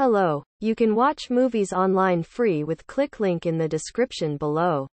Hello, you can watch movies online free with click link in the description below.